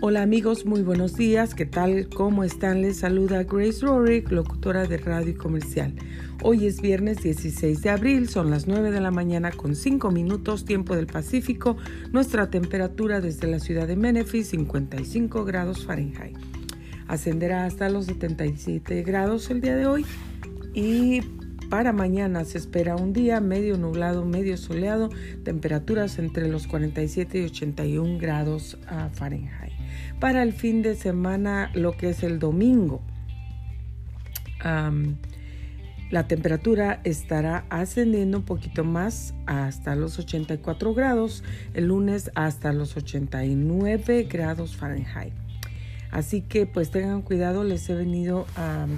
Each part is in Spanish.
Hola amigos, muy buenos días. ¿Qué tal? ¿Cómo están? Les saluda Grace Rorick, locutora de radio y comercial. Hoy es viernes 16 de abril, son las 9 de la mañana con 5 minutos, tiempo del Pacífico. Nuestra temperatura desde la ciudad de Memphis, 55 grados Fahrenheit. Ascenderá hasta los 77 grados el día de hoy y para mañana se espera un día medio nublado, medio soleado, temperaturas entre los 47 y 81 grados ah, Fahrenheit. Para el fin de semana, lo que es el domingo, la temperatura estará ascendiendo un poquito más hasta los 84 grados, el lunes hasta los 89 grados Fahrenheit. Así que pues tengan cuidado, les he venido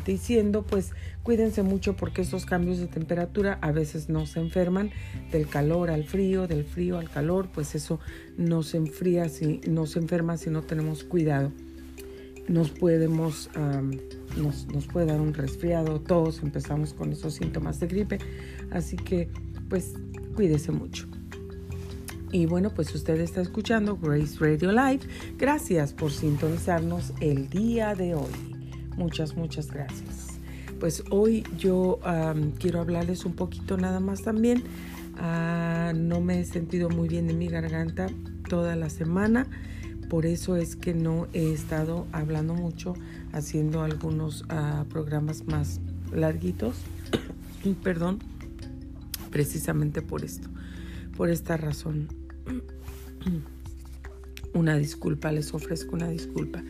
diciendo, pues cuídense mucho porque estos cambios de temperatura a veces nos enferman del calor al frío, del frío al calor, pues eso nos enfría, si, nos enferma si no tenemos cuidado. Nos podemos, nos, nos puede dar un resfriado, todos empezamos con esos síntomas de gripe, así que pues cuídese mucho. Y bueno, pues usted está escuchando Grace Radio Live. Gracias por sintonizarnos el día de hoy. Muchas, muchas gracias. Pues hoy yo quiero hablarles un poquito nada más también. Ah, no me he sentido muy bien en mi garganta toda la semana. Por eso es que no he estado hablando mucho, haciendo algunos ah, programas más larguitos. Perdón, precisamente por esto, por esta razón. Una disculpa, les ofrezco una disculpa.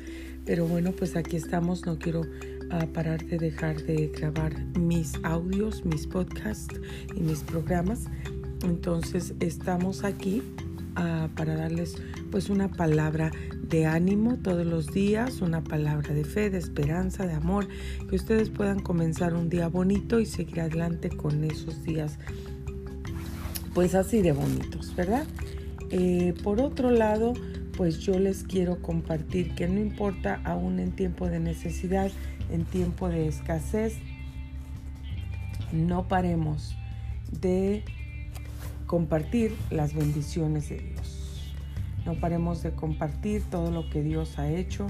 Pero bueno, pues aquí estamos. No quiero ah, parar de dejar de grabar mis audios, mis podcasts y mis programas. Entonces estamos aquí ah, para darles pues una palabra de ánimo todos los días, una palabra de fe, de esperanza, de amor, que ustedes puedan comenzar un día bonito y seguir adelante con esos días pues así de bonitos, ¿verdad? Eh, por otro lado, pues yo les quiero compartir que no importa aún en tiempo de necesidad, en tiempo de escasez, no paremos de compartir las bendiciones de Dios. No paremos de compartir todo lo que Dios ha hecho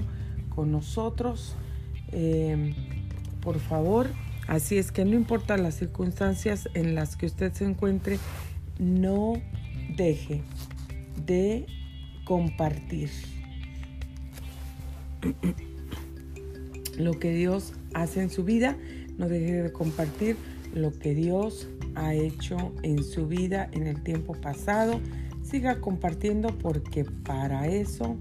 con nosotros. Eh, por favor, así es que no importa las circunstancias en las que usted se encuentre, no deje de compartir lo que Dios hace en su vida, no deje de compartir lo que Dios ha hecho en su vida en el tiempo pasado. Siga compartiendo porque para eso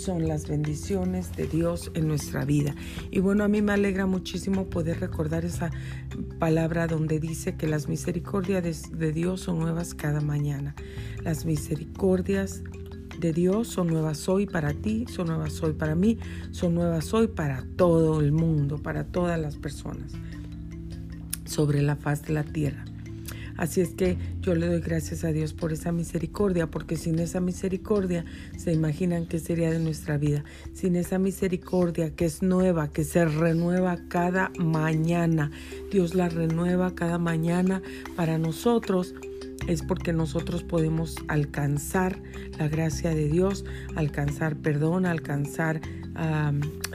son las bendiciones de Dios en nuestra vida. Y bueno, a mí me alegra muchísimo poder recordar esa palabra donde dice que las misericordias de, Dios son nuevas cada mañana. Las misericordias de Dios son nuevas hoy para ti, son nuevas hoy para mí, son nuevas hoy para todo el mundo, para todas las personas sobre la faz de la tierra. Así es que yo le doy gracias a Dios por esa misericordia, porque sin esa misericordia se imaginan qué sería de nuestra vida. Sin esa misericordia que es nueva, que se renueva cada mañana. Dios la renueva cada mañana para nosotros es porque nosotros podemos alcanzar la gracia de Dios, alcanzar perdón, alcanzar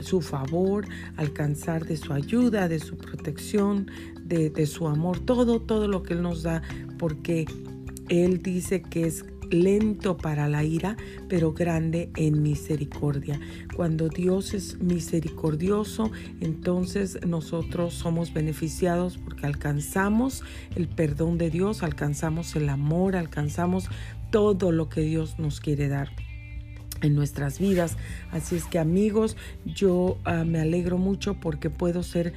su favor, alcanzar de su ayuda, de su protección, de, su amor, todo, todo lo que Él nos da, porque Él dice que es lento para la ira, pero grande en misericordia. Cuando Dios es misericordioso, entonces nosotros somos beneficiados porque alcanzamos el perdón de Dios, alcanzamos el amor, alcanzamos todo lo que Dios nos quiere dar en nuestras vidas. Así es que amigos, yo ah, me alegro mucho porque puedo ser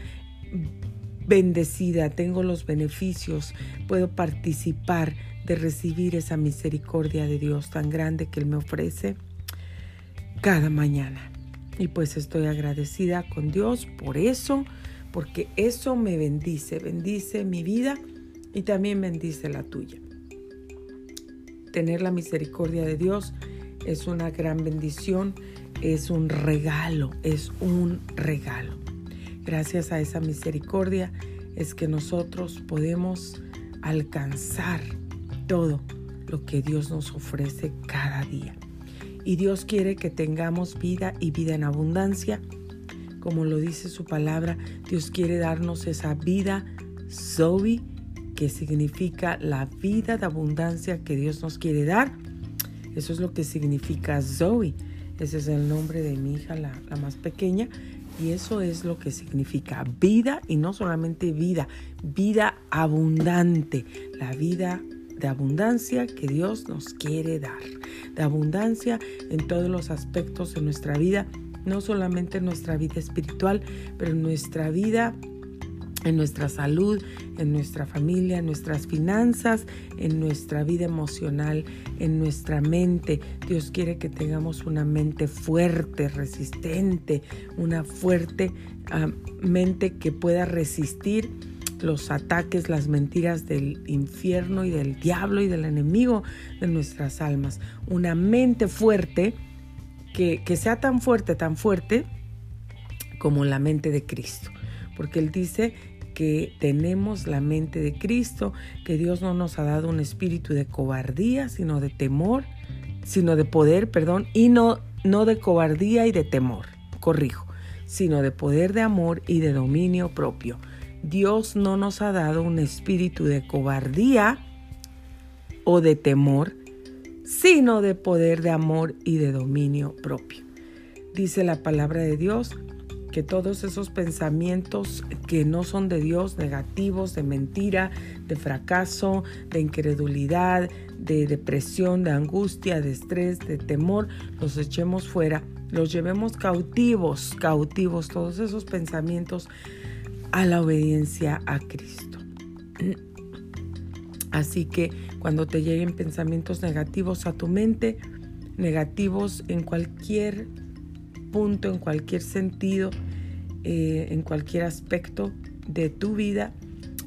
bendecida, tengo los beneficios, puedo participar de recibir esa misericordia de Dios tan grande que Él me ofrece cada mañana. Y pues estoy agradecida con Dios por eso, porque eso me bendice, bendice mi vida y también bendice la tuya. Tener la misericordia de Dios es una gran bendición, es un regalo, es un regalo. Gracias a esa misericordia es que nosotros podemos alcanzar todo lo que Dios nos ofrece cada día. Y Dios quiere que tengamos vida y vida en abundancia. Como lo dice su palabra, Dios quiere darnos esa vida Zoe, que significa la vida de abundancia que Dios nos quiere dar. Eso es lo que significa Zoe. Ese es el nombre de mi hija, la, la más pequeña. Y eso es lo que significa vida y no solamente vida, vida abundante, la vida de abundancia que Dios nos quiere dar, de abundancia en todos los aspectos de nuestra vida, no solamente en nuestra vida espiritual, pero en nuestra vida en nuestra salud, en nuestra familia, en nuestras finanzas, en nuestra vida emocional, en nuestra mente. Dios quiere que tengamos una mente fuerte, resistente, una fuerte ah, mente que pueda resistir los ataques, las mentiras del infierno y del diablo y del enemigo de nuestras almas. Una mente fuerte que, que sea tan fuerte, tan fuerte como la mente de Cristo. Porque Él dice que tenemos la mente de Cristo, que Dios no nos ha dado un espíritu de cobardía, sino de temor, sino de poder, perdón, y no, no de cobardía y de temor, corrijo, sino de poder de amor y de dominio propio. Dios no nos ha dado un espíritu de cobardía o de temor, sino de poder de amor y de dominio propio. Dice la palabra de Dios que todos esos pensamientos que no son de Dios, negativos, de mentira, de fracaso, de incredulidad, de depresión, de angustia, de estrés, de temor, los echemos fuera, los llevemos cautivos, cautivos, todos esos pensamientos a la obediencia a Cristo. Así que cuando te lleguen pensamientos negativos a tu mente, negativos en cualquier en cualquier sentido, eh, en cualquier aspecto de tu vida,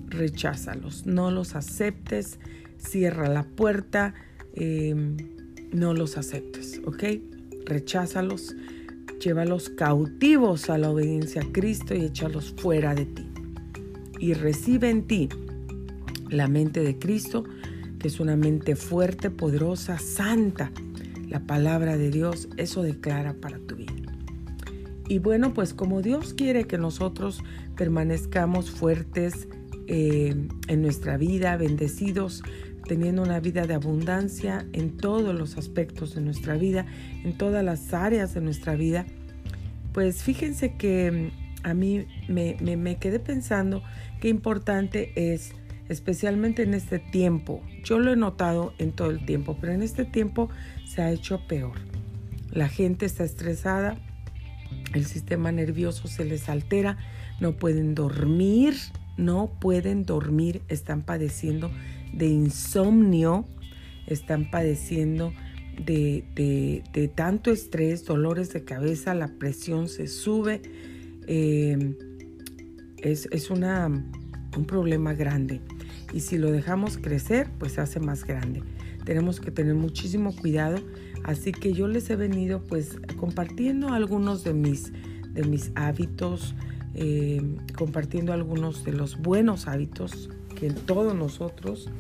recházalos, no los aceptes, cierra la puerta, em, no los aceptes, ¿ok? Recházalos Llévalos cautivos a la obediencia a Cristo y échalos fuera de ti. Y recibe en ti la mente de Cristo, que es una mente fuerte, poderosa, santa. La palabra de Dios, eso declara para tu vida. Y bueno, pues como Dios quiere que nosotros permanezcamos fuertes eh, en nuestra vida, bendecidos, teniendo una vida de abundancia en todos los aspectos de nuestra vida, en todas las áreas de nuestra vida, pues fíjense que mm, a mí me, me, quedé pensando qué importante es, especialmente en este tiempo. Yo lo he notado en todo el tiempo, pero en este tiempo se ha hecho peor. La gente está estresada, el sistema nervioso se les altera, no pueden dormir, no pueden dormir, están padeciendo de insomnio, están padeciendo de, tanto estrés, dolores de cabeza, la presión se sube. Em, es, una, un problema grande. Y si lo dejamos crecer, pues se hace más grande. Tenemos que tener muchísimo cuidado. Así que yo les he venido pues compartiendo algunos de mis, de mis hábitos, em, compartiendo algunos de los buenos hábitos que todos nosotros,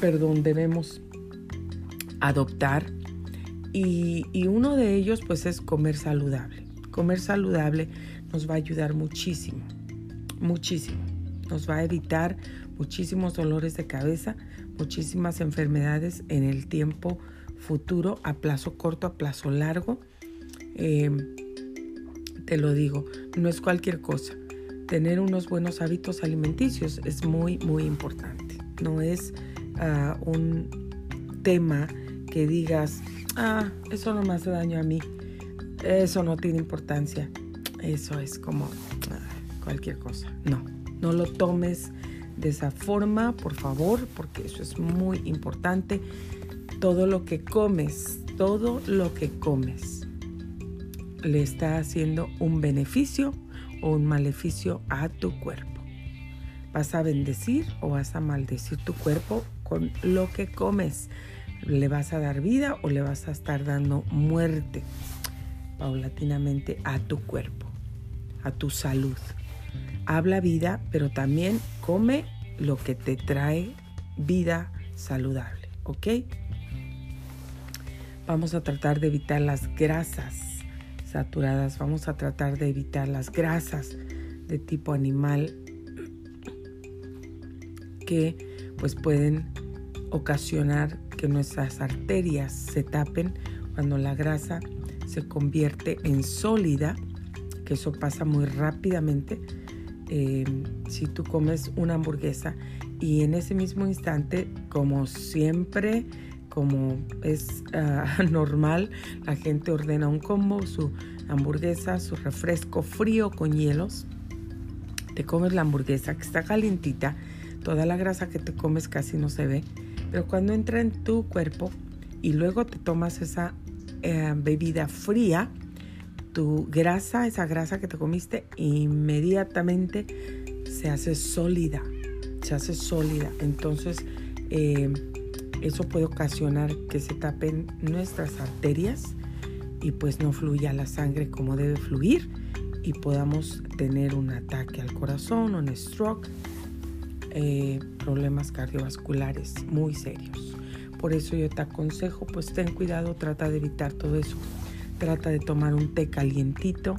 perdón, debemos adoptar. Y, uno de ellos pues es comer saludable. Comer saludable nos va a ayudar muchísimo, muchísimo. Nos va a evitar muchísimos dolores de cabeza, muchísimas enfermedades en el tiempo futuro, a plazo corto, a plazo largo. Em, te lo digo, no es cualquier cosa tener unos buenos hábitos alimenticios es muy, muy importante. No es ah, un tema que digas, ah, eso no me hace daño a mí, eso no tiene importancia, eso es como ah, cualquier cosa. No, no lo tomes de esa forma, por favor, porque eso es muy importante. Todo lo que comes, todo lo que comes, le está haciendo un beneficio o un maleficio a tu cuerpo. Vas a bendecir o vas a maldecir tu cuerpo con lo que comes. Le vas a dar vida o le vas a estar dando muerte paulatinamente a tu cuerpo, a tu salud. Habla vida, pero también come lo que te trae vida saludable, ¿ok? Vamos a tratar de evitar las grasas saturadas, vamos a tratar de evitar las grasas de tipo animal que pues pueden ocasionar que nuestras arterias se tapen cuando la grasa se convierte en sólida, que eso pasa muy rápidamente. Eh, si tú comes una hamburguesa y en ese mismo instante, como siempre, como es ah, normal, la gente ordena un combo, su hamburguesa, su refresco frío con hielos. Te comes la hamburguesa que está calientita, toda la grasa que te comes casi no se ve, pero cuando entra en tu cuerpo y luego te tomas esa eh, bebida fría, tu grasa, esa grasa que te comiste, inmediatamente se hace sólida, se hace sólida. Entonces, eh, eso puede ocasionar que se tapen nuestras arterias y pues no fluya la sangre como debe fluir y podamos tener un ataque al corazón, un stroke, eh, problemas cardiovasculares muy serios. Por eso yo te aconsejo, pues ten cuidado, trata de evitar todo eso. Trata de tomar un té calientito,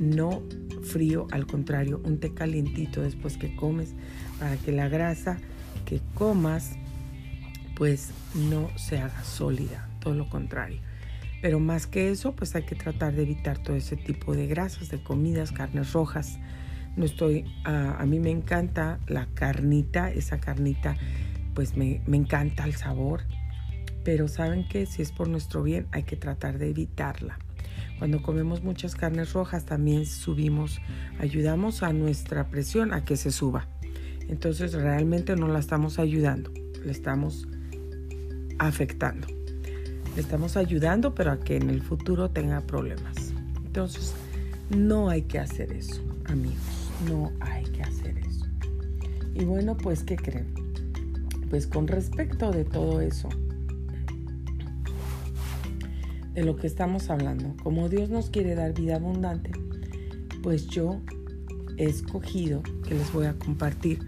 no frío, al contrario, un té calientito después que comes para que la grasa que comas pues no se haga sólida, todo lo contrario. Pero más que eso, pues hay que tratar de evitar todo ese tipo de grasas, de comidas, carnes rojas. No estoy, a mí me encanta la carnita, esa carnita pues me, encanta el sabor, pero saben que si es por nuestro bien hay que tratar de evitarla. Cuando comemos muchas carnes rojas también subimos, ayudamos a nuestra presión a que se suba. Entonces realmente no la estamos ayudando, le estamos afectando. Le estamos ayudando pero a que en el futuro tenga problemas. Entonces no hay que hacer eso, amigos, no hay que hacer eso. Y bueno, pues ¿qué creen? pues con respecto de todo eso, de lo que estamos hablando, como Dios nos quiere dar vida abundante, pues yo he escogido que les voy a compartir.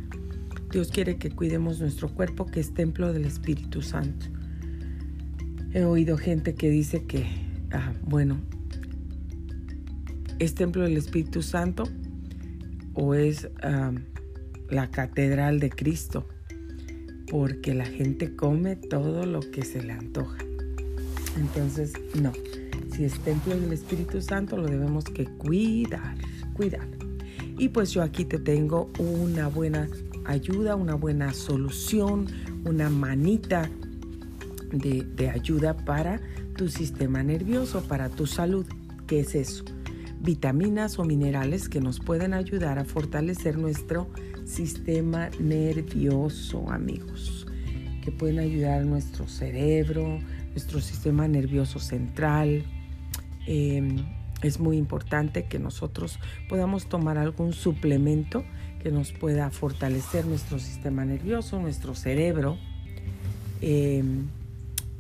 Dios quiere que cuidemos nuestro cuerpo que es templo del Espíritu Santo. He oído gente que dice que, ah, bueno, es templo del Espíritu Santo o es ah, la catedral de Cristo porque la gente come todo lo que se le antoja. Entonces, no, si es templo del Espíritu Santo, lo debemos que cuidar, cuidar. Y pues yo aquí te tengo una buena ayuda, una buena solución, una manita de, de ayuda para tu sistema nervioso, para tu salud. ¿Qué es eso? Vitaminas o minerales que nos pueden ayudar a fortalecer nuestro sistema nervioso, amigos, que pueden ayudar a nuestro cerebro, nuestro sistema nervioso central. Em, es muy importante que nosotros podamos tomar algún suplemento que nos pueda fortalecer nuestro sistema nervioso, nuestro cerebro. Em,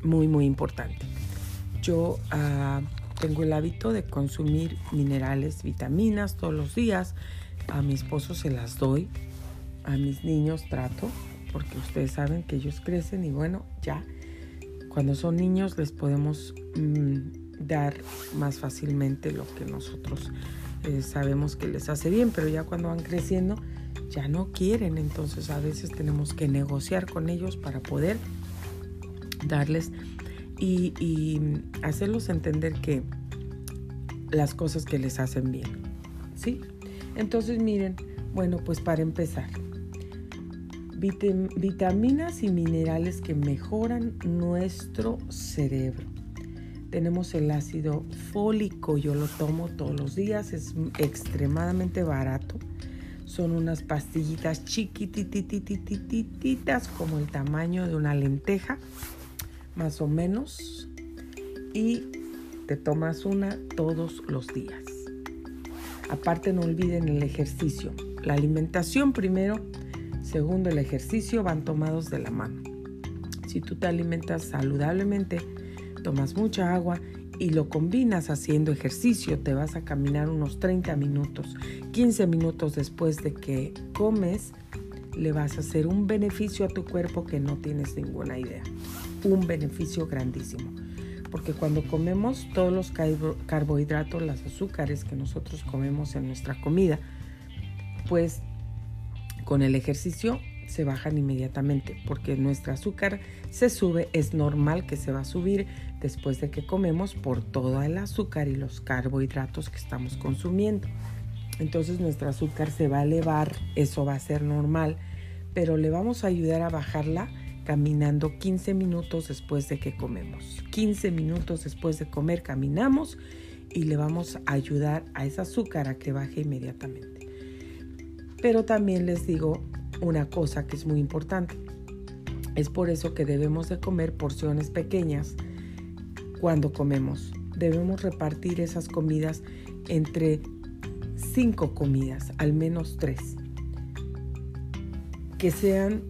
muy, muy importante. Yo ah, tengo el hábito de consumir minerales, vitaminas todos los días. A mi esposo se las doy a mis niños trato, porque ustedes saben que ellos crecen y bueno, ya cuando son niños les podemos mm, dar más fácilmente lo que nosotros eh, sabemos que les hace bien, pero ya cuando van creciendo ya no quieren, entonces a veces tenemos que negociar con ellos para poder darles y, y hacerlos entender que las cosas que les hacen bien, ¿sí? Entonces miren, bueno, pues para empezar, vitaminas y minerales que mejoran nuestro cerebro. Tenemos el ácido fólico, yo lo tomo todos los días, es extremadamente barato. Son unas pastillitas chiquititititititas como el tamaño de una lenteja, más o menos. Y te tomas una todos los días. Aparte no olviden el ejercicio. La alimentación primero Segundo, el ejercicio van tomados de la mano. Si tú te alimentas saludablemente, tomas mucha agua y lo combinas haciendo ejercicio, te vas a caminar unos 30 minutos. 15 minutos después de que comes, le vas a hacer un beneficio a tu cuerpo que no tienes ninguna idea. Un beneficio grandísimo. porque cuando comemos todos los carbohidratos, las azúcares que nosotros comemos en nuestra comida, pues con el ejercicio se bajan inmediatamente porque nuestro azúcar se sube, es normal que se va a subir después de que comemos por todo el azúcar y los carbohidratos que estamos consumiendo. Entonces nuestro azúcar se va a elevar, eso va a ser normal, pero le vamos a ayudar a bajarla caminando 15 minutos después de que comemos. 15 minutos después de comer caminamos y le vamos a ayudar a ese azúcar a que baje inmediatamente. Pero también les digo una cosa que es muy importante. Es por eso que debemos de comer porciones pequeñas cuando comemos. Debemos repartir esas comidas entre cinco comidas, al menos tres. Que sean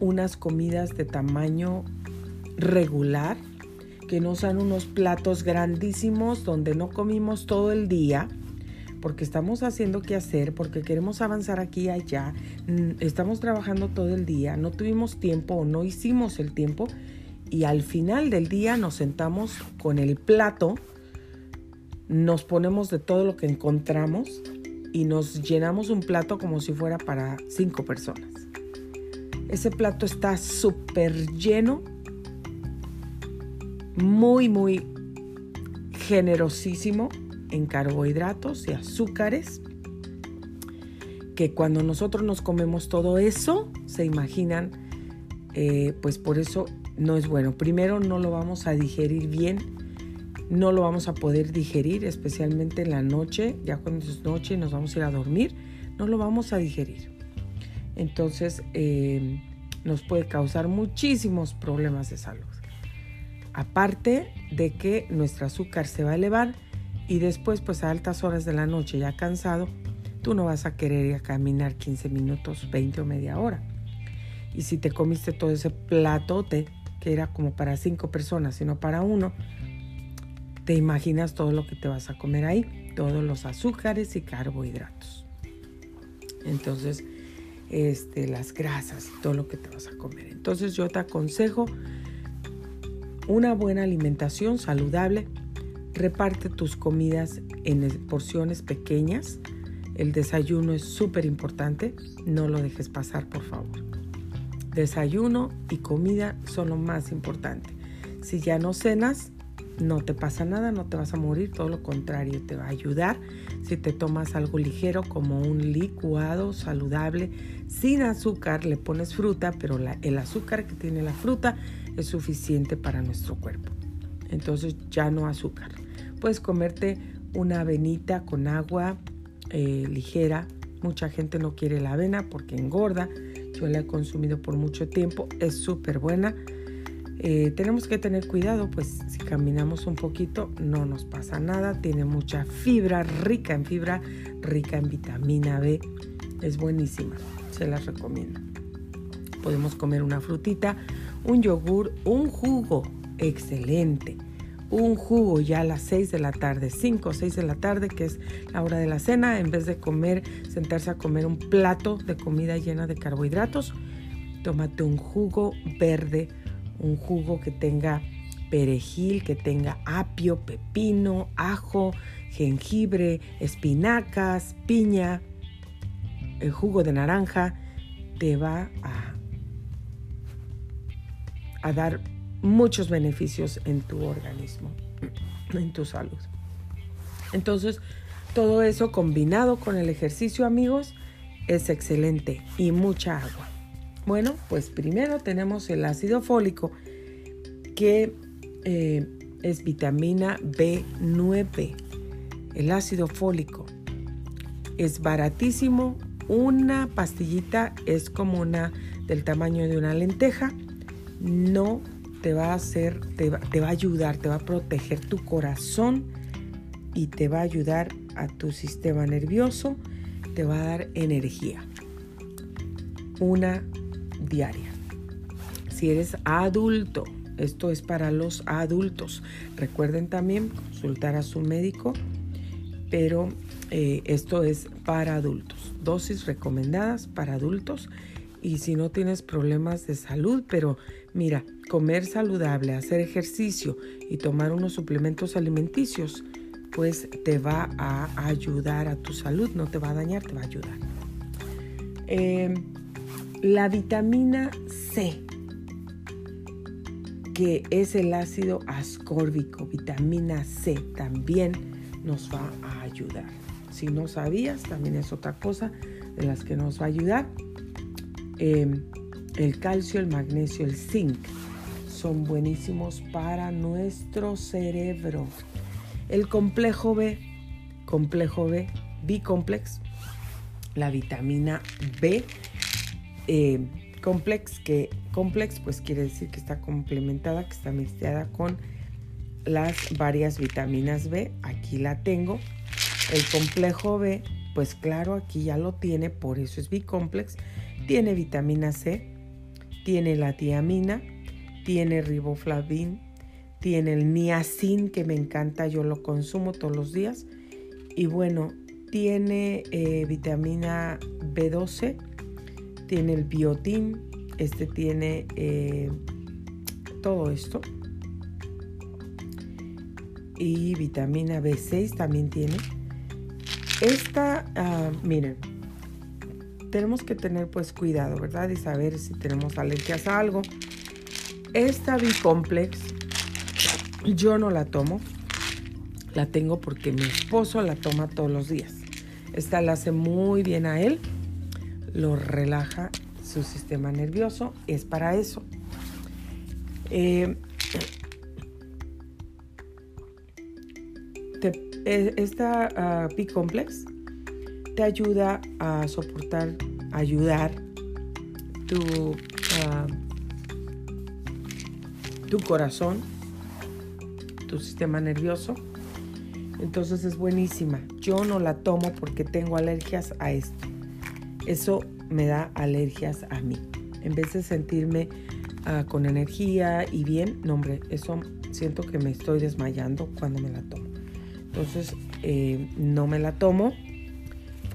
unas comidas de tamaño regular, que no sean unos platos grandísimos donde no comimos todo el día, porque estamos haciendo qué hacer, porque queremos avanzar aquí y allá, mm, estamos trabajando todo el día, no tuvimos tiempo o no hicimos el tiempo y al final del día nos sentamos con el plato, nos ponemos de todo lo que encontramos y nos llenamos un plato como si fuera para cinco personas. Ese plato está súper lleno, muy, muy generosísimo en carbohidratos y azúcares, que cuando nosotros nos comemos todo eso, se imaginan, eh, pues por eso no es bueno. Primero no lo vamos a digerir bien, no lo vamos a poder digerir, especialmente en la noche, ya cuando es noche y nos vamos a ir a dormir, no lo vamos a digerir. Entonces eh, nos puede causar muchísimos problemas de salud. Aparte de que nuestro azúcar se va a elevar y después pues a altas horas de la noche ya cansado, tú no vas a querer ir a caminar 15 minutos, 20 o media hora. Y si te comiste todo ese platote que era como para cinco personas, sino para uno, te imaginas todo lo que te vas a comer ahí, todos los azúcares y carbohidratos. Entonces, este, las grasas todo lo que te vas a comer. Entonces yo te aconsejo una buena alimentación saludable. Reparte tus comidas en porciones pequeñas. El desayuno es súper importante. No lo dejes pasar, por favor. Desayuno y comida son lo más importante. Si ya no cenas, no te pasa nada, no te vas a morir, todo lo contrario, te va a ayudar si te tomas algo ligero como un licuado saludable sin azúcar, le pones fruta, pero el azúcar que tiene la fruta es suficiente para nuestro cuerpo. Entonces ya no azúcar. Puedes comerte una avenita con agua eh, ligera. Mucha gente no quiere la avena porque engorda. Yo la he consumido por mucho tiempo. Es súper buena eh, tenemos que tener cuidado, pues si caminamos un poquito no nos pasa nada. Tiene mucha fibra, rica en fibra, rica en vitamina B. Es buenísima, se las recomiendo. Podemos comer una frutita, un yogur, un jugo, excelente. Un jugo ya a las 6 de la tarde, 5 o 6 de la tarde, que es la hora de la cena, en vez de comer, sentarse a comer un plato de comida llena de carbohidratos, tómate un jugo verde un jugo que tenga perejil, que tenga apio, pepino, ajo, jengibre, espinacas, piña, el jugo de naranja, te va a, a dar muchos beneficios en tu organismo, en tu salud. Entonces, todo eso combinado con el ejercicio, amigos, es excelente y mucha agua. Bueno, pues primero tenemos el ácido fólico que eh, es vitamina B9. El ácido fólico es baratísimo. Una pastillita es como una del tamaño de una lenteja. No te va a hacer, te va, a ayudar, te va a proteger tu corazón y te va a ayudar a tu sistema nervioso, te va a dar energía. Una diaria. Si eres adulto, esto es para los adultos. Recuerden también consultar a su médico, pero eh, esto es para adultos. Dosis recomendadas para adultos y si no tienes problemas de salud, pero mira, comer saludable, hacer ejercicio y tomar unos suplementos alimenticios, pues te va a ayudar a tu salud, no te va a dañar, te va a ayudar. Em, la vitamina C, que es el ácido ascórbico, vitamina C, también nos va a ayudar. Si no sabías, también es otra cosa de las que nos va a ayudar. Em, el calcio, el magnesio, el zinc son buenísimos para nuestro cerebro. El complejo B, complejo B, B-complex, la vitamina B eh, complex, que complex pues quiere decir que está complementada, que está mezclada con las varias vitaminas B. Aquí la tengo. El complejo B, pues claro, aquí ya lo tiene, por eso es B-complex. Tiene vitamina C, tiene la tiamina, tiene riboflavin, tiene el niacin que me encanta, yo lo consumo todos los días. Y bueno, tiene eh, vitamina B12, tiene el biotín, este tiene eh, todo esto. Y vitamina B6 también tiene. Esta, ah, miren, tenemos que tener pues cuidado, ¿verdad? Y saber si tenemos alergias a algo. Esta B-complex yo no la tomo. La tengo porque mi esposo la toma todos los días. Esta le hace muy bien a él, lo relaja su sistema nervioso, es para eso. Eh, eh, esta uh, complex te ayuda a soportar, ayudar tu, ah, tu corazón, tu sistema nervioso entonces es buenísima. Yo no la tomo porque tengo alergias a esto. Eso me da alergias a mí. En vez de sentirme ah, con energía y bien, no hombre, eso siento que me estoy desmayando cuando me la tomo. Entonces eh, no me la tomo.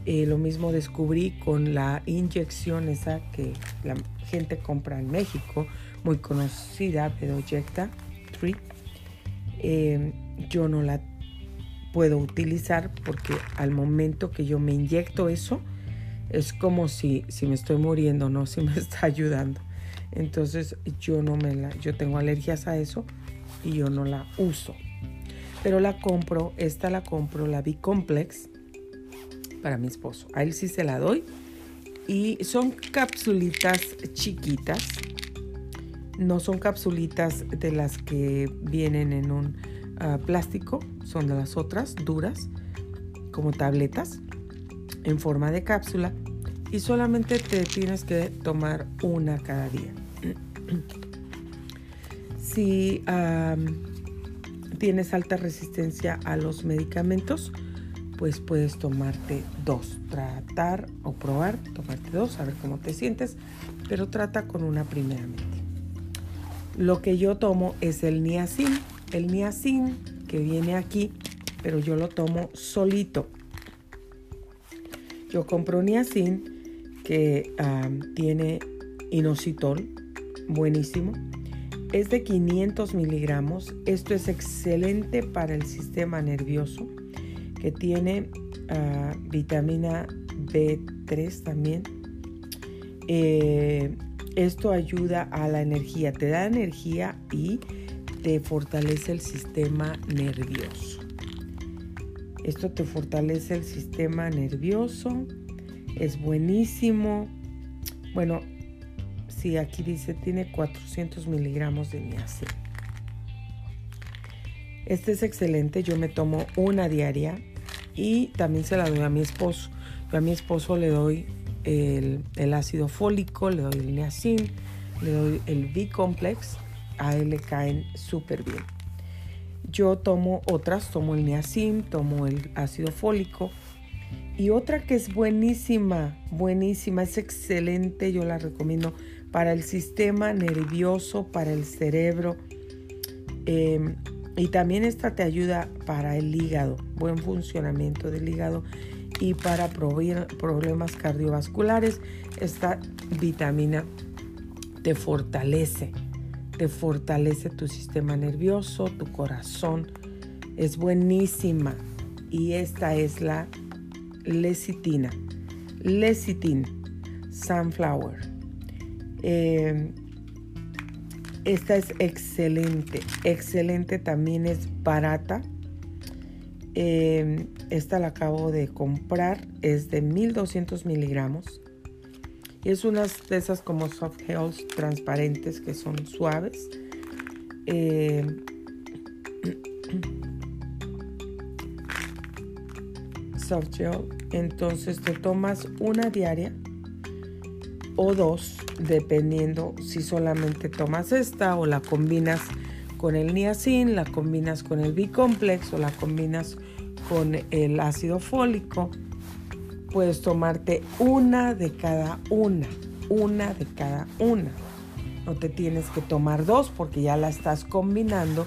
Eh, lo mismo descubrí con la inyección esa que la gente compra en México, muy conocida, Pedojecta 3. Eh, yo no la puedo utilizar porque al momento que yo me inyecto eso, es como si, si me estoy muriendo, no si me está ayudando. Entonces yo no me la, yo tengo alergias a eso y yo no la uso. Pero la compro, esta la compro, la B-Complex, para mi esposo. A él sí se la doy. Y son capsulitas chiquitas. No son capsulitas de las que vienen en un plástico, son de las otras, duras, como tabletas, en forma de cápsula, y solamente te tienes que tomar una cada día. si tienes alta resistencia a los medicamentos, pues puedes tomarte dos, tratar o probar, tomarte dos, a ver cómo te sientes, pero trata con una primeramente. Lo que yo tomo es el niacin, el niacin que viene aquí, pero yo lo tomo solito. Yo compro niacin que tiene inositol, buenísimo. Es de 500 miligramos. Esto es excelente para el sistema nervioso, que tiene ah, vitamina B3 también. Eh, esto ayuda a la energía, te da energía y te fortalece el sistema nervioso. Esto te fortalece el sistema nervioso. Es buenísimo. Bueno, si aquí dice tiene 400 miligramos de niacin. Este es excelente. Yo me tomo una diaria y también se la doy a mi esposo. Yo a mi esposo le doy el, ácido fólico, le doy el niacin, le doy el B-complex a él le caen súper bien. Yo tomo otras, tomo el niacin, tomo el ácido fólico y otra que es buenísima, buenísima, es excelente, yo la recomiendo para el sistema nervioso, para el cerebro. Em, y también esta te ayuda para el hígado, buen funcionamiento del hígado. Y para problemas cardiovasculares. Esta vitamina te fortalece, te fortalece tu sistema nervioso, tu corazón. Es buenísima. Y esta es la lecitina. Lecitin, sunflower. Eh, esta es excelente, excelente, también es barata. Eh, esta la acabo de comprar, es de 1200 miligramos. Y es una de esas como soft gels transparentes que son suaves. Eh, soft gel. Entonces te tomas una diaria o dos, dependiendo si solamente tomas esta o la combinas con el niacin, la combinas con el B-complex o la combinas con el ácido fólico. Puedes tomarte una de cada una, una de cada una. No te tienes que tomar dos porque ya la estás combinando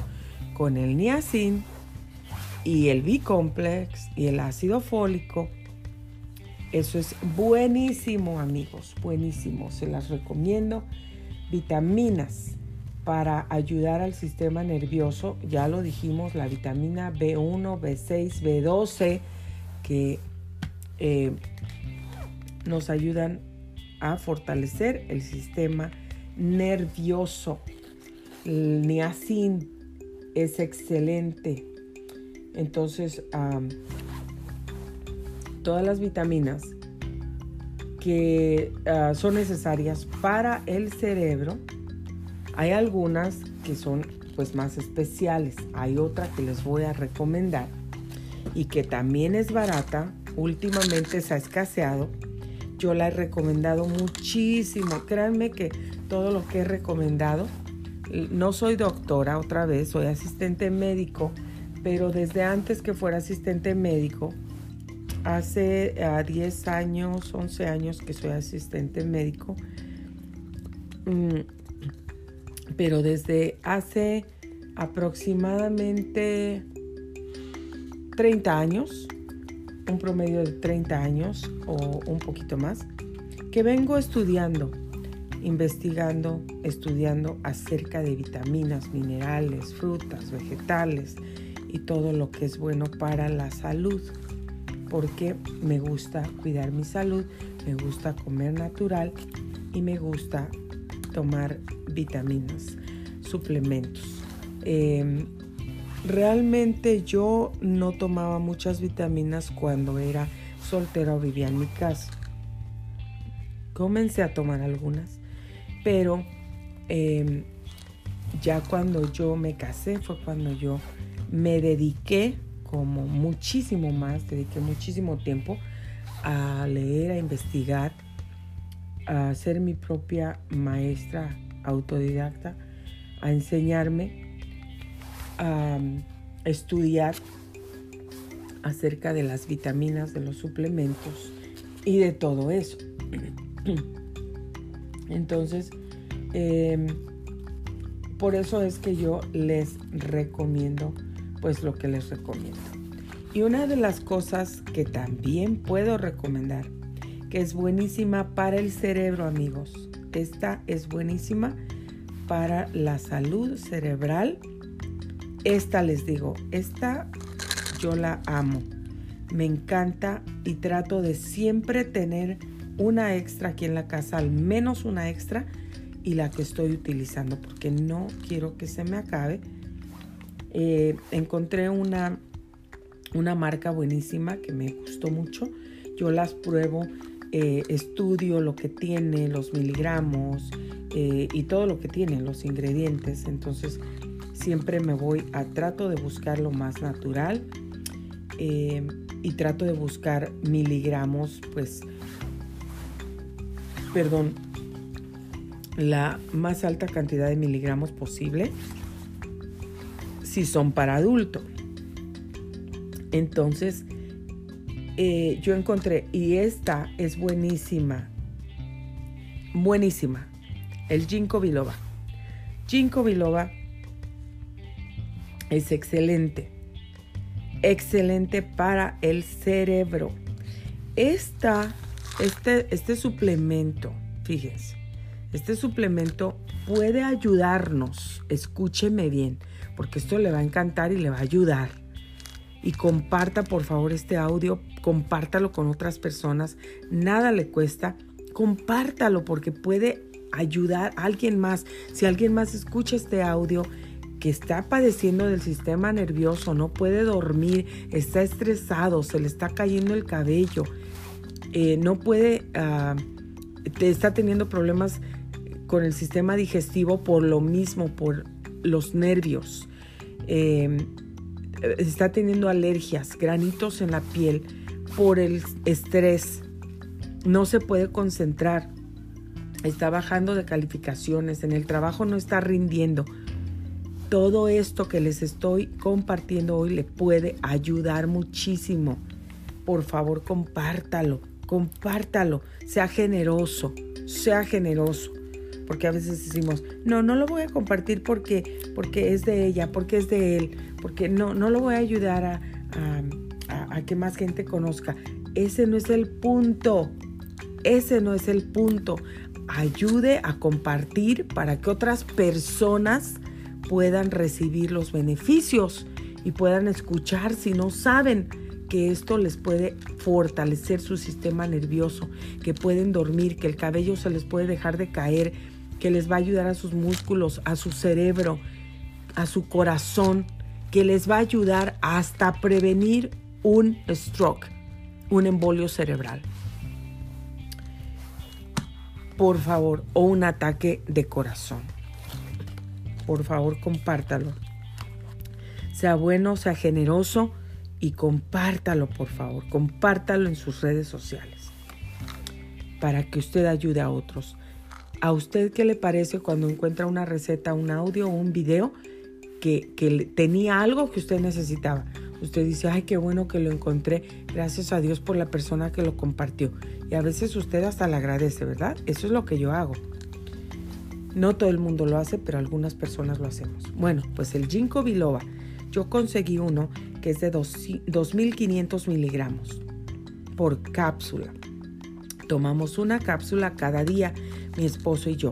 con el niacin y el B-complex y el ácido fólico eso es buenísimo, amigos, buenísimo. Se las recomiendo. Vitaminas para ayudar al sistema nervioso. Ya lo dijimos, la vitamina B1, B6, B12, que eh, nos ayudan a fortalecer el sistema nervioso. El niacin es excelente. Entonces, todas las vitaminas que ah, son necesarias para el cerebro. Hay algunas que son pues más especiales. Hay otra que les voy a recomendar y que también es barata. Últimamente se ha escaseado. Yo la he recomendado muchísimo. Créanme que todo lo que he recomendado, no soy doctora otra vez, soy asistente médico, pero desde antes que fuera asistente médico, Hace 10 años, 11 años que soy asistente médico, mm, pero desde hace aproximadamente 30 años, un promedio de 30 años o un poquito más, que vengo estudiando, investigando, estudiando acerca de vitaminas, minerales, frutas, vegetales y todo lo que es bueno para la salud porque me gusta cuidar mi salud, me gusta comer natural y me gusta tomar vitaminas, suplementos. Em, realmente yo no tomaba muchas vitaminas cuando era soltera o vivía en mi casa. Comencé a tomar algunas, pero em, ya cuando yo me casé fue cuando yo me dediqué como muchísimo más, dediqué muchísimo tiempo a leer, a investigar, a ser mi propia maestra autodidacta, a enseñarme, a estudiar acerca de las vitaminas, de los suplementos y de todo eso. Entonces, em, por eso es que yo les recomiendo pues lo que les recomiendo. Y una de las cosas que también puedo recomendar, que es buenísima para el cerebro, amigos. Esta es buenísima para la salud cerebral. Esta les digo, esta yo la amo. Me encanta y trato de siempre tener una extra aquí en la casa, al menos una extra, y la que estoy utilizando, porque no quiero que se me acabe eh, encontré una, una marca buenísima que me gustó mucho. Yo las pruebo, eh, estudio lo que tiene, los miligramos eh, y todo lo que tiene, los ingredientes. Entonces siempre me voy a trato de buscar lo más natural y trato de buscar miligramos, pues, perdón, la más alta cantidad de miligramos posible si son para adulto. Entonces, eh, yo encontré, y esta es buenísima, buenísima, el ginkgo biloba. Ginkgo biloba es excelente, excelente para el cerebro. Esta, este, este suplemento, fíjense, este suplemento puede ayudarnos, escúcheme bien, porque esto le va a encantar y le va a ayudar. Y comparta por favor este audio, compártalo con otras personas, nada le cuesta, compártalo porque puede ayudar a alguien más. Si alguien más escucha este audio que está padeciendo del sistema nervioso, no puede dormir, está estresado, se le está cayendo el cabello, eh, no puede, uh, está teniendo problemas con el sistema digestivo por lo mismo, por los nervios. Eh, está teniendo alergias, granitos en la piel por el estrés. No se puede concentrar. Está bajando de calificaciones. En el trabajo no está rindiendo. Todo esto que les estoy compartiendo hoy le puede ayudar muchísimo. Por favor, compártalo. Compártalo. Sea generoso. Sea generoso porque a veces decimos, no, no lo voy a compartir porque, porque es de ella, porque es de él, porque no, no lo voy a ayudar a, a, a que más gente conozca. Ese no es el punto, ese no es el punto. Ayude a compartir para que otras personas puedan recibir los beneficios y puedan escuchar si no saben que esto les puede fortalecer su sistema nervioso, que pueden dormir, que el cabello se les puede dejar de caer, que les va a ayudar a sus músculos, a su cerebro, a su corazón, que les va a ayudar hasta prevenir un stroke, un embolio cerebral. Por favor, o un ataque de corazón. Por favor, compártalo. Sea bueno, sea generoso y compártalo, por favor. Compártalo en sus redes sociales para que usted ayude a otros. ¿A usted qué le parece cuando encuentra una receta, un audio o un video que, tenía algo que usted necesitaba? Usted dice, ay, qué bueno que lo encontré, gracias a Dios por la persona que lo compartió. Y a veces usted hasta le agradece, ¿verdad? Eso es lo que yo hago. No todo el mundo lo hace, pero algunas personas lo hacemos. Bueno, pues el ginkgo biloba, yo conseguí uno que es de 2.500 miligramos por cápsula. Tomamos una cápsula cada día, mi esposo y yo.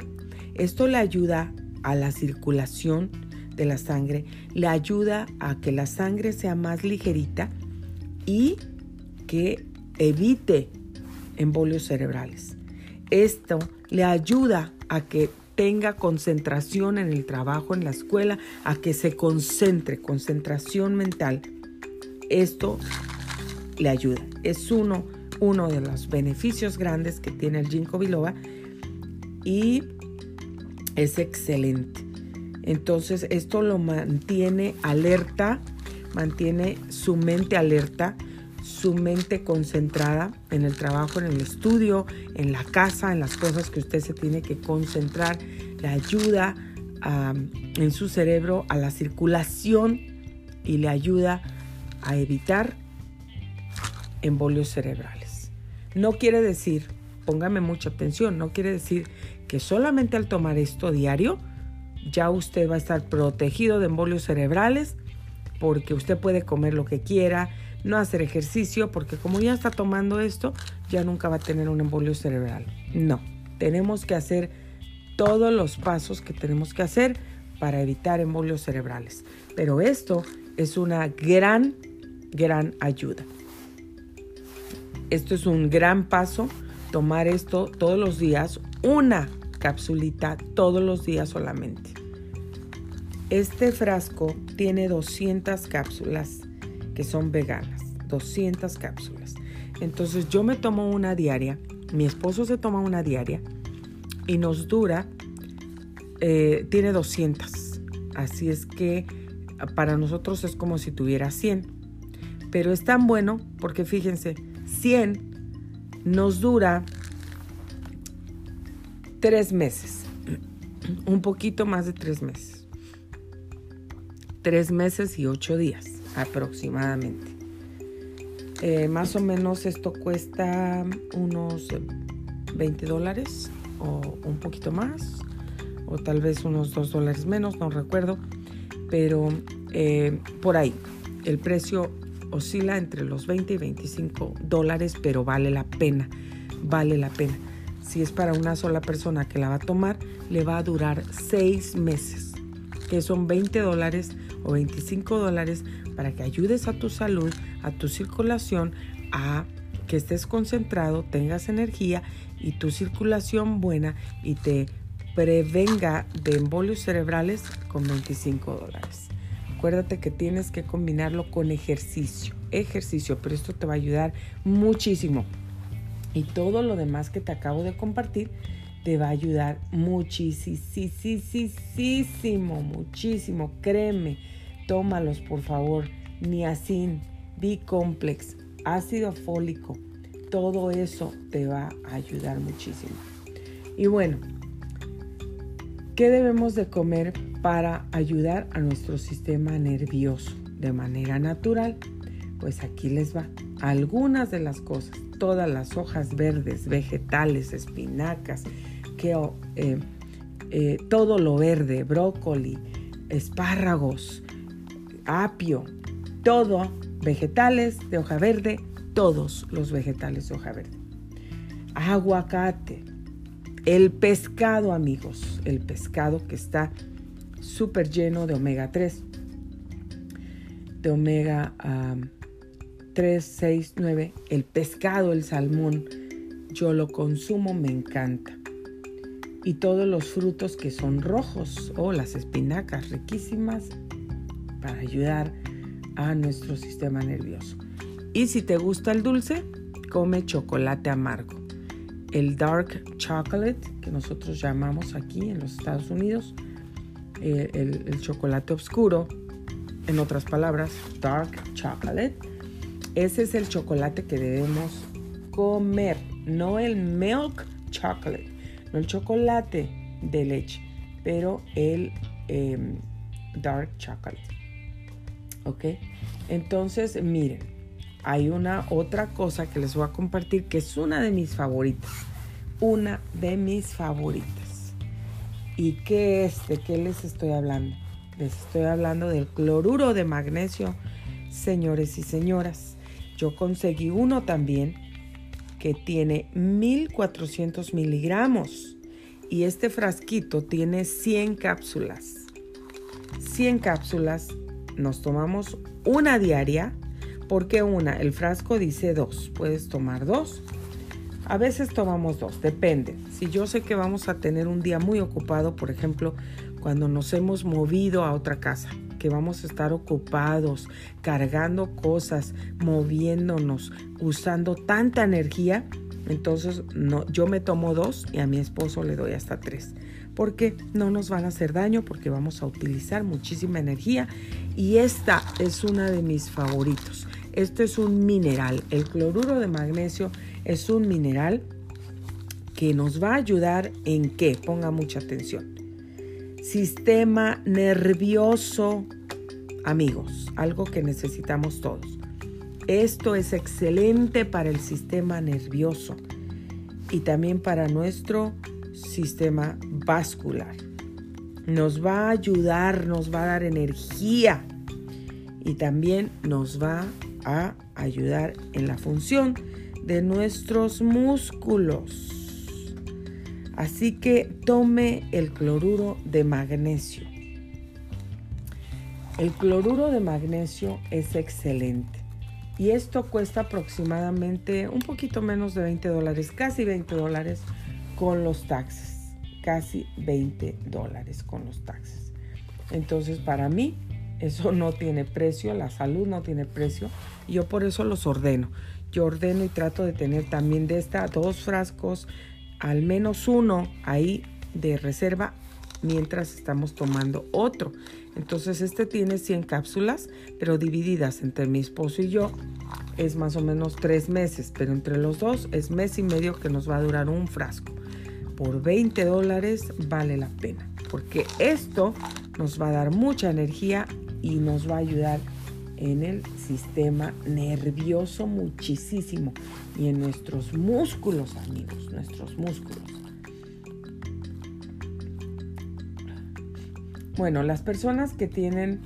Esto le ayuda a la circulación de la sangre, le ayuda a que la sangre sea más ligerita y que evite embolios cerebrales. Esto le ayuda a que tenga concentración en el trabajo, en la escuela, a que se concentre, concentración mental. Esto le ayuda. Es uno uno de los beneficios grandes que tiene el ginkgo biloba y es excelente. Entonces esto lo mantiene alerta, mantiene su mente alerta, su mente concentrada en el trabajo, en el estudio, en la casa, en las cosas que usted se tiene que concentrar, le ayuda en su cerebro a la circulación y le ayuda a evitar embolios cerebrales. No quiere decir, póngame mucha atención, no quiere decir que solamente al tomar esto diario ya usted va a estar protegido de embolios cerebrales porque usted puede comer lo que quiera, no hacer ejercicio porque como ya está tomando esto ya nunca va a tener un embolio cerebral. No, tenemos que hacer todos los pasos que tenemos que hacer para evitar embolios cerebrales. Pero esto es una gran, gran ayuda. Esto es un gran paso, tomar esto todos los días, una capsulita todos los días solamente. Este frasco tiene 200 cápsulas que son veganas, 200 cápsulas. Entonces yo me tomo una diaria, mi esposo se toma una diaria y nos dura, eh, tiene 200. Así es que para nosotros es como si tuviera 100. Pero es tan bueno porque fíjense, 100 nos dura tres meses, un poquito más de tres meses. Tres meses y ocho días aproximadamente. Eh, más o menos esto cuesta unos 20 dólares o un poquito más, o tal vez unos 2 dólares menos, no recuerdo, pero eh, por ahí el precio oscila entre los 20 y 25 dólares, pero vale la pena, vale la pena. Si es para una sola persona que la va a tomar, le va a durar seis meses, que son 20 dólares o 25 dólares para que ayudes a tu salud, a tu circulación, a que estés concentrado, tengas energía y tu circulación buena y te prevenga de embolios cerebrales con 25 dólares. Acuérdate que tienes que combinarlo con ejercicio, ejercicio, pero esto te va a ayudar muchísimo. Y todo lo demás que te acabo de compartir te va a ayudar muchísimo, muchísimo. Créeme, tómalos por favor. Niacin, B-complex, ácido fólico, todo eso te va a ayudar muchísimo. Y bueno, ¿qué debemos de comer para ayudar a nuestro sistema nervioso de manera natural? Pues aquí les va algunas de las cosas, todas las hojas verdes, vegetales, espinacas, eh, eh, todo lo verde, brócoli, espárragos, apio, todo, vegetales de hoja verde, todos los vegetales de hoja verde. Aguacate, el pescado, amigos, el pescado que está súper lleno de omega 3, de omega 3, 6, 9, el pescado, el salmón, yo lo consumo, me encanta. Y todos los frutos que son rojos o las espinacas riquísimas para ayudar a nuestro sistema nervioso. Y si te gusta el dulce, come chocolate amargo. El dark chocolate, que nosotros llamamos aquí en los Estados Unidos, eh, el, el chocolate oscuro, en otras palabras, dark chocolate, ese es el chocolate que debemos comer, no el milk chocolate, no el chocolate de leche, pero el em, dark chocolate. ¿Ok? Entonces, miren, hay una otra cosa que les voy a compartir que es una de mis favoritas. Una de mis favoritas. ¿Y qué es? ¿De qué les estoy hablando? Les estoy hablando del cloruro de magnesio, señores y señoras. Yo conseguí uno también que tiene 1400 miligramos y este frasquito tiene 100 cápsulas. 100 cápsulas, nos tomamos una diaria. porque una? El frasco dice dos, puedes tomar dos. A veces tomamos dos, depende. Si yo sé que vamos a tener un día muy ocupado, por ejemplo, cuando nos hemos movido a otra casa, que vamos a estar ocupados, cargando cosas, moviéndonos, usando tanta energía, entonces no, yo me tomo dos y a mi esposo le doy hasta tres. Porque no nos van a hacer daño, porque vamos a utilizar muchísima energía. Y esta es una de mis favoritos. Este es un mineral. El cloruro de magnesio es un mineral que nos va a ayudar en qué? Ponga mucha atención Sistema nervioso, amigos, algo que necesitamos todos. Esto es excelente para el sistema nervioso y también para nuestro sistema vascular. Nos va a ayudar, nos va a dar energía y también nos va a ayudar en la función de nuestros músculos. Así que tome el cloruro de magnesio. El cloruro de magnesio es excelente y esto cuesta aproximadamente un poquito menos de 20 dólares, casi 20 dólares con los taxes, casi 20 dólares con los taxes. Entonces para mí eso no tiene precio, la salud no tiene precio yo por eso los ordeno. Yo ordeno y trato de tener también de esta dos frascos al menos uno ahí de reserva mientras estamos tomando otro. Entonces este tiene 100 cápsulas, pero divididas entre mi esposo y yo es más o menos tres meses, pero entre los dos es mes y medio que nos va a durar un frasco. Por 20 dólares vale la pena, porque esto nos va a dar mucha energía y nos va a ayudar en el sistema nervioso muchísimo y en nuestros músculos, amigos, nuestros músculos. Bueno, las personas que tienen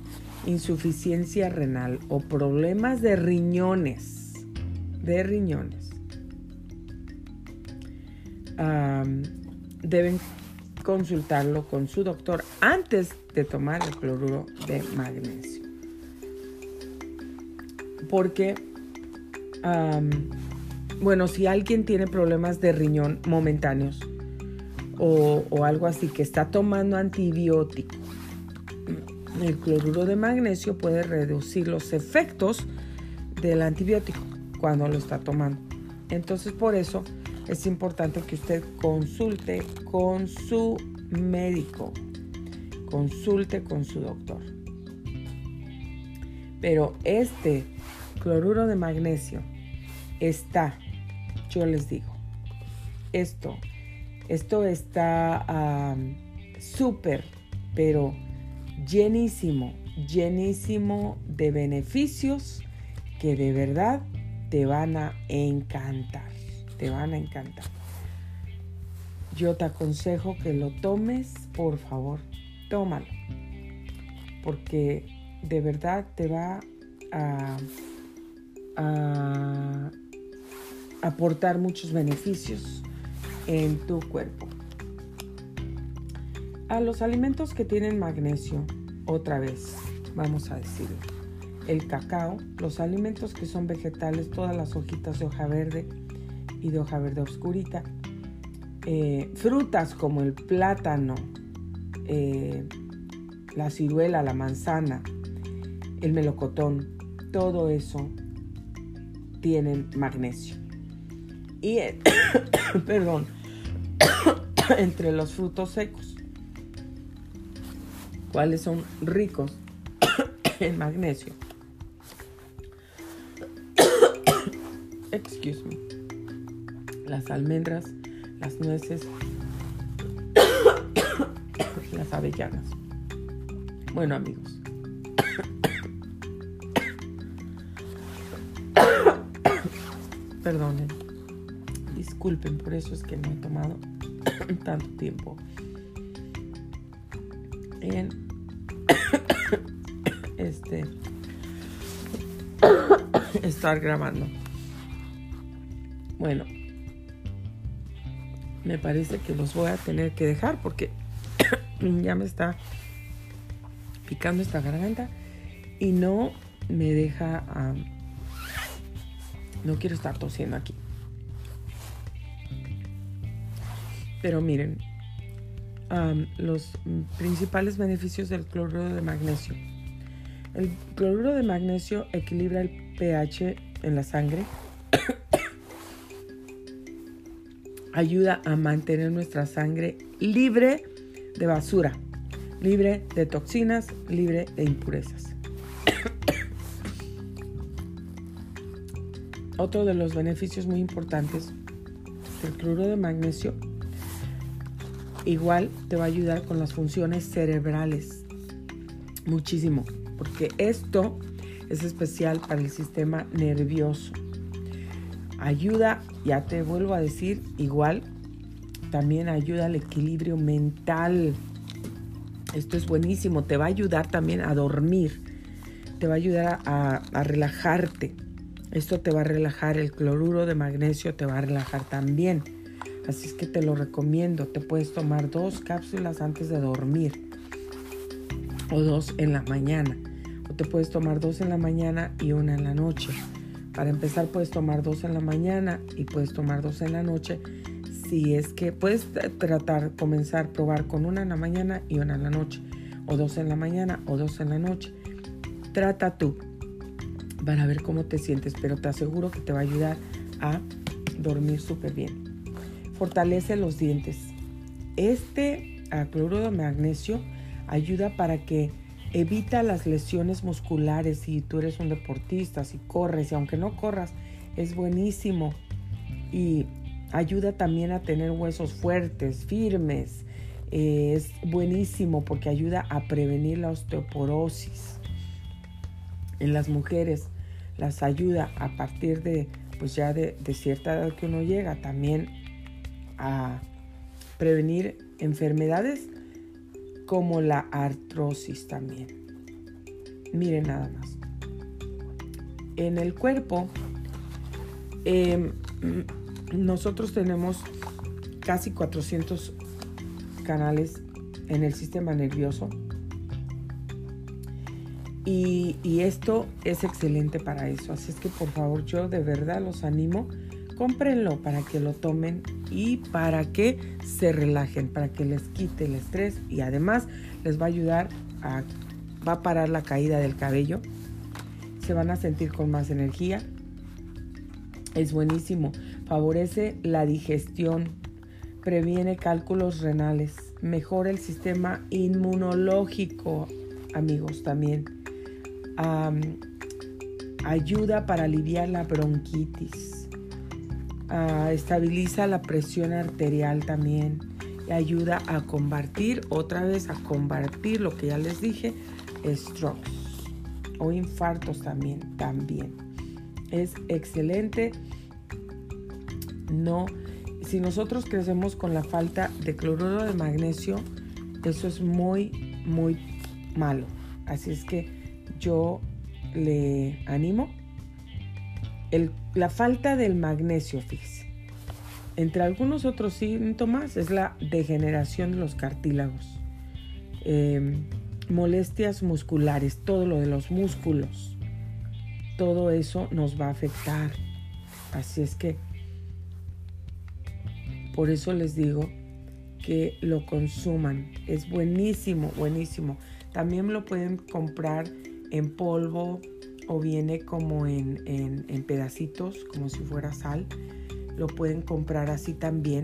insuficiencia renal o problemas de riñones, de riñones, deben consultarlo con su doctor antes de tomar el cloruro de magnesio. Porque, bueno, si alguien tiene problemas de riñón momentáneos o, o algo así, que está tomando antibiótico, el cloruro de magnesio puede reducir los efectos del antibiótico cuando lo está tomando. Entonces, por eso es importante que usted consulte con su médico, consulte con su doctor. Pero este cloruro de magnesio está, yo les digo, esto, esto está súper, pero llenísimo, llenísimo de beneficios que de verdad te van a encantar te van a encantar. Yo te aconsejo que lo tomes, por favor, tómalo, porque de verdad te va a, aportar muchos beneficios en tu cuerpo. A los alimentos que tienen magnesio, otra vez, vamos a decirlo. El cacao, los alimentos que son vegetales, todas las hojitas de hoja verde, y de hoja verde oscurita. Eh, frutas como el plátano, eh, la ciruela, la manzana, el melocotón, todo eso tienen magnesio. Y, perdón, entre los frutos secos, ¿cuáles son ricos en magnesio? Excuse me las almendras, las nueces, las avellanas. Bueno amigos. Perdonen. Disculpen, por eso es que no he tomado tanto tiempo en este estar grabando. Bueno, me parece que los voy a tener que dejar porque ya me está picando esta garganta y no me deja... no quiero estar tosiendo aquí. Pero miren, los principales beneficios del cloruro de magnesio. El cloruro de magnesio equilibra el pH en la sangre ayuda a mantener nuestra sangre libre de basura, libre de toxinas, libre de impurezas. Otro de los beneficios muy importantes del cloruro de magnesio igual te va a ayudar con las funciones cerebrales muchísimo, porque esto es especial para el sistema nervioso ayuda, ya te vuelvo a decir, igual, también ayuda al equilibrio mental. Esto es buenísimo, te va a ayudar también a dormir, te va a ayudar a, a relajarte. Esto te va a relajar, el cloruro de magnesio te va a relajar también. Así es que te lo recomiendo. Te puedes tomar dos cápsulas antes de dormir o dos en la mañana. O te puedes tomar dos en la mañana y una en la noche. Para empezar puedes tomar dos en la mañana y puedes tomar dos en la noche. Si es que puedes tratar, comenzar, probar con una en la mañana y una en la noche. O dos en la mañana o dos en la noche. Trata tú para ver cómo te sientes, pero te aseguro que te va a ayudar a dormir súper bien. Fortalece los dientes. Este cloruro de magnesio ayuda para que Evita las lesiones musculares si tú eres un deportista, si corres, y aunque no corras, es buenísimo. Y ayuda también a tener huesos fuertes, firmes. Eh, es buenísimo porque ayuda a prevenir la osteoporosis. En las mujeres las ayuda a partir de, pues ya de, cierta edad que uno llega, también a prevenir enfermedades como la artrosis también. miren nada más. En el cuerpo, em, nosotros tenemos casi 400 canales en el sistema nervioso. Y, esto es excelente para eso. Así es que por favor yo de verdad los animo. Cómprenlo para que lo tomen y para que se relajen, para que les quite el estrés y además les va a ayudar a, va a parar la caída del cabello. Se van a sentir con más energía. Es buenísimo. Favorece la digestión, previene cálculos renales, mejora el sistema inmunológico, amigos, también. Ayuda para aliviar la bronquitis. Ah, estabiliza la presión arterial también. Y ayuda a combatir, otra vez a combatir lo que ya les dije, strokes o infartos también, también. Es excelente. No si nosotros crecemos con la falta de cloruro de magnesio, eso es muy, muy malo. Así es que yo le animo. la falta del magnesio, fíjese. Entre algunos otros síntomas es la degeneración de los cartílagos, em, molestias musculares, todo lo de los músculos. Todo eso nos va a afectar. Así es que por eso les digo que lo consuman. Es buenísimo, buenísimo. También lo pueden comprar en polvo o viene como en, pedacitos, como si fuera sal. Lo pueden comprar así también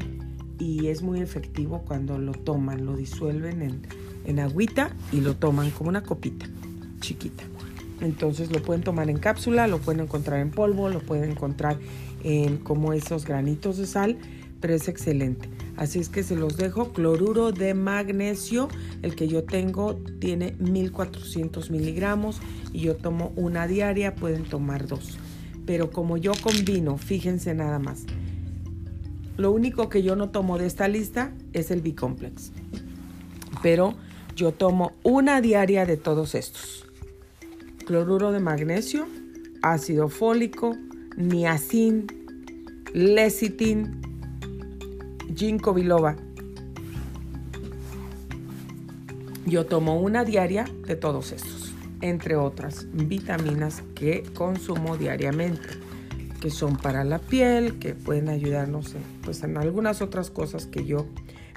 y es muy efectivo cuando lo toman. Lo disuelven en, en agüita y lo toman como una copita chiquita. Entonces lo pueden tomar en cápsula, lo pueden encontrar en polvo, lo pueden encontrar en como esos granitos de sal pero es excelente. Así es que se los dejo. Cloruro de magnesio, el que yo tengo tiene 1400 miligramos y yo tomo una diaria, pueden tomar dos. Pero como yo combino, fíjense nada más. Lo único que yo no tomo de esta lista es el B-Complex. Pero yo tomo una diaria de todos estos. Cloruro de magnesio, ácido fólico, niacin, lecitin, ginkgo biloba. Yo tomo una diaria de todos estos, entre otras vitaminas que consumo diariamente, que son para la piel, que pueden ayudarnos en, pues en algunas otras cosas que yo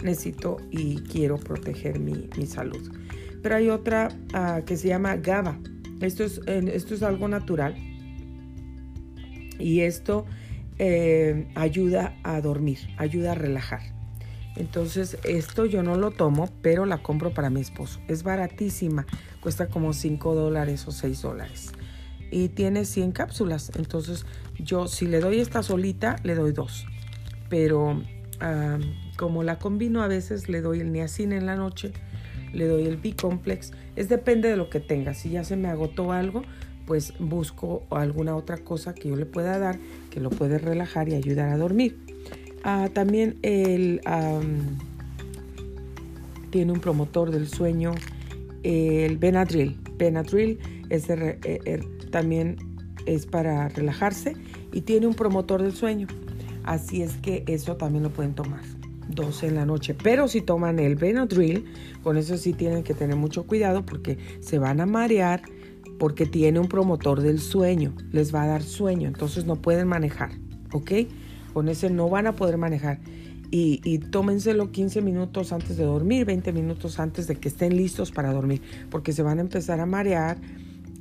necesito y quiero proteger mi, salud. Pero hay otra ah, que se llama GABA. Esto es, esto es algo natural. Y esto eh, ayuda a dormir, ayuda a relajar. Entonces, esto yo no lo tomo, pero la compro para mi esposo. Es baratísima, cuesta como 5 dólares o 6 dólares. Y tiene 100 cápsulas. Entonces, yo si le doy esta solita, le doy dos. Pero ah, como la combino, a veces le doy el niacin en la noche, le doy el B-complex. Es depende de lo que tenga. Si ya se me agotó algo, pues busco alguna otra cosa que yo le pueda dar que lo puede relajar y ayudar a dormir. Ah, también el, tiene un promotor del sueño, el Benadryl. Benadryl es eh, eh, también es para relajarse y tiene un promotor del sueño. Así es que eso también lo pueden tomar. 12 en la noche. Pero si toman el Benadryl, con eso sí tienen que tener mucho cuidado porque se van a marear porque tiene un promotor del sueño, les va a dar sueño, entonces no pueden manejar, ¿ok? Con ese no van a poder manejar. Y, y, tómenselo 15 minutos antes de dormir, 20 minutos antes de que estén listos para dormir, porque se van a empezar a marear,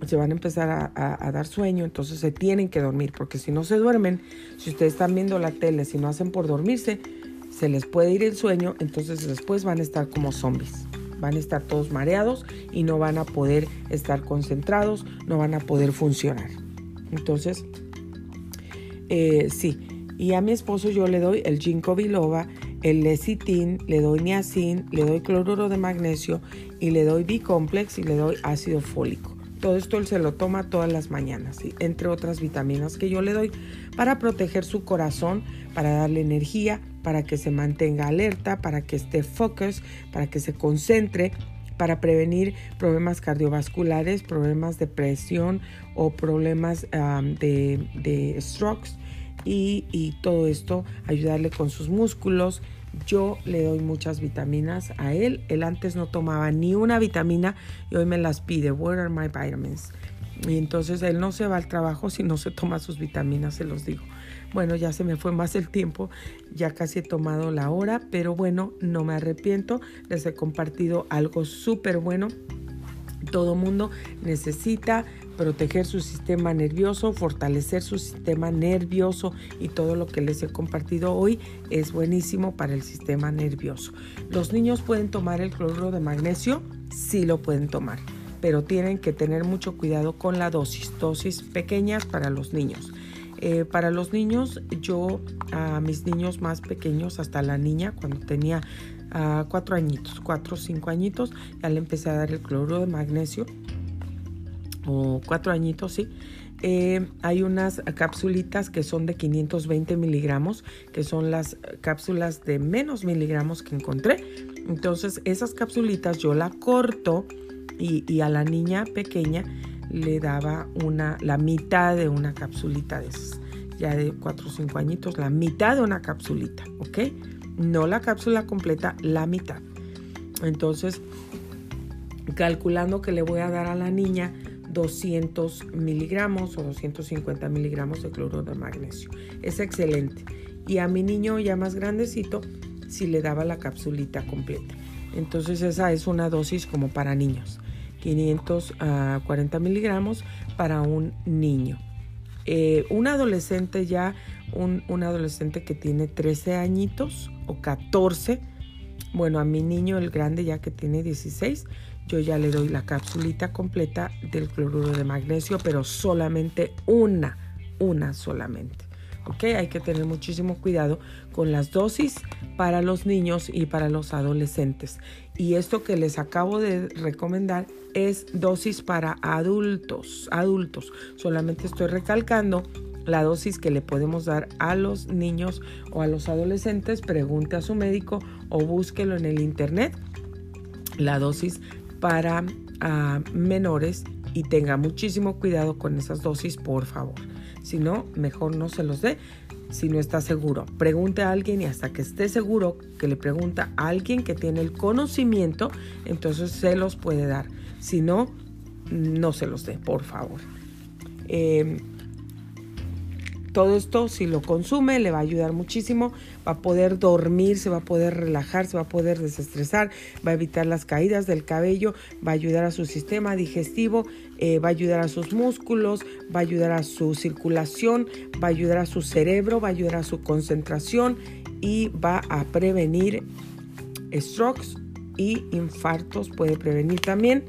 se van a empezar a, a, dar sueño, entonces se tienen que dormir, porque si no se duermen, si ustedes están viendo la tele, si no hacen por dormirse, se les puede ir el sueño, entonces después van a estar como zombies van a estar todos mareados y no van a poder estar concentrados, no van a poder funcionar. Entonces, eh, sí, y a mi esposo yo le doy el ginkgo biloba, el lecitin, le doy niacin, le doy cloruro de magnesio y le doy B-complex y le doy ácido fólico. Todo esto él se lo toma todas las mañanas, entre otras vitaminas que yo le doy para proteger su corazón, para darle energía, para que se mantenga alerta, para que esté focus, para que se concentre. para prevenir problemas cardiovasculares, problemas de presión o problemas de, de, strokes y, y todo esto ayudarle con sus músculos. Yo le doy muchas vitaminas a él. Él antes no tomaba ni una vitamina y hoy me las pide. What are my vitamins? Y entonces él no se va al trabajo si no se toma sus vitaminas, se los digo. Bueno, ya se me fue más el tiempo, ya casi he tomado la hora, pero bueno, no me arrepiento. Les he compartido algo súper bueno. Todo mundo necesita proteger su sistema nervioso, fortalecer su sistema nervioso y todo lo que les he compartido hoy es buenísimo para el sistema nervioso. ¿Los niños pueden tomar el cloruro de magnesio? Sí lo pueden tomar, pero tienen que tener mucho cuidado con la dosis, dosis pequeñas para los niños. Eh, para los niños, yo a mis niños más pequeños, hasta la niña, cuando tenía uh, cuatro añitos, cuatro o cinco añitos, ya le empecé a dar el cloruro de magnesio, o cuatro añitos, sí. Eh, hay unas capsulitas que son de 520 miligramos, que son las cápsulas de menos miligramos que encontré. Entonces, esas capsulitas yo la corto y a la niña pequeña le daba una, la mitad de una capsulita de esas, ya de 4 o 5 añitos, la mitad de una capsulita, ¿ok? No la cápsula completa, la mitad. Entonces, calculando que le voy a dar a la niña 200 miligramos o 250 miligramos de cloruro de magnesio. Es excelente. Y a mi niño ya más grandecito, si le daba la capsulita completa. Entonces esa es una dosis como para niños. 540 miligramos para un niño. Eh, un adolescente ya, un, un, adolescente que tiene 13 añitos o 14, bueno, a mi niño, el grande ya que tiene 16, yo ya le doy la capsulita completa del cloruro de magnesio, pero solamente una, una solamente. ¿ok? Hay que tener muchísimo cuidado con las dosis para los niños y para los adolescentes. Y esto que les acabo de recomendar es dosis para adultos, adultos. Solamente estoy recalcando la dosis que le podemos dar a los niños o a los adolescentes. Pregunte a su médico o búsquelo en el internet. La dosis para ah, menores y tenga muchísimo cuidado con esas dosis, por favor. Si no, mejor no se los dé si no está seguro. Pregunte a alguien y hasta que esté seguro que le pregunta a alguien que tiene el conocimiento, entonces se los puede dar. Si no, no se los dé, por favor. Eh, todo esto, si lo consume, le va a ayudar muchísimo. Va a poder dormir, se va a poder relajar, se va a poder desestresar, va a evitar las caídas del cabello, va a ayudar a su sistema digestivo, eh, va a ayudar a sus músculos, va a ayudar a su circulación, va a ayudar a su cerebro, va a ayudar a su concentración y va a prevenir strokes y infartos. Puede prevenir también.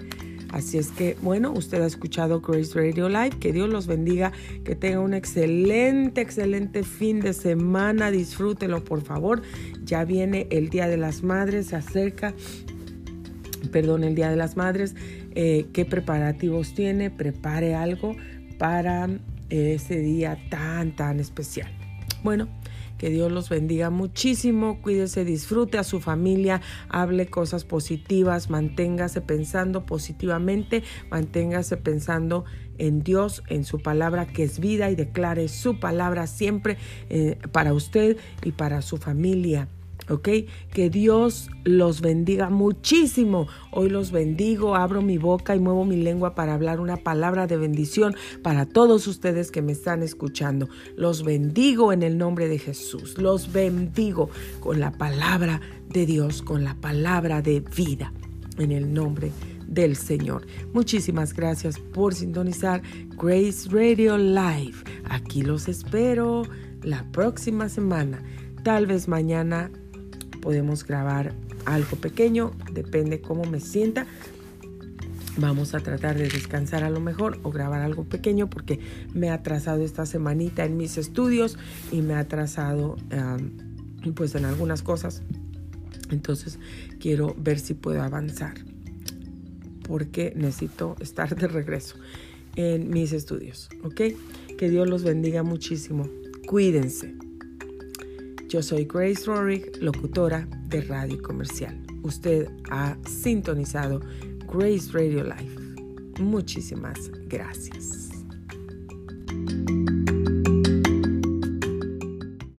Así es que, bueno, usted ha escuchado Grace Radio Live. Que Dios los bendiga. Que tenga un excelente, excelente fin de semana. Disfrútelo, por favor. Ya viene el Día de las Madres, se acerca. Perdón, el Día de las Madres. Eh, ¿Qué preparativos tiene? Prepare algo para ese día tan, tan especial. Bueno, que Dios los bendiga muchísimo, cuídese, disfrute a su familia, hable cosas positivas, manténgase pensando positivamente, manténgase pensando en Dios, en su palabra que es vida y declare su palabra siempre eh, para usted y para su familia. ¿Ok? Que Dios los bendiga muchísimo. Hoy los bendigo, abro mi boca y muevo mi lengua para hablar una palabra de bendición para todos ustedes que me están escuchando. Los bendigo en el nombre de Jesús. Los bendigo con la palabra de Dios, con la palabra de vida en el nombre del Señor. Muchísimas gracias por sintonizar Grace Radio Live. Aquí los espero la próxima semana. Tal vez mañana podemos grabar algo pequeño, depende cómo me sienta. Vamos a tratar de descansar a lo mejor o grabar algo pequeño porque me ha atrasado esta semanita en mis estudios y me ha atrasado pues en algunas cosas. Entonces quiero ver si puedo avanzar porque necesito estar de regreso en mis estudios, ¿ok? Que Dios los bendiga muchísimo. Cuídense. Yo soy Grace Rorick, locutora de Radio Comercial. usted ha sintonizado Grace Radio Life. Muchísimas gracias.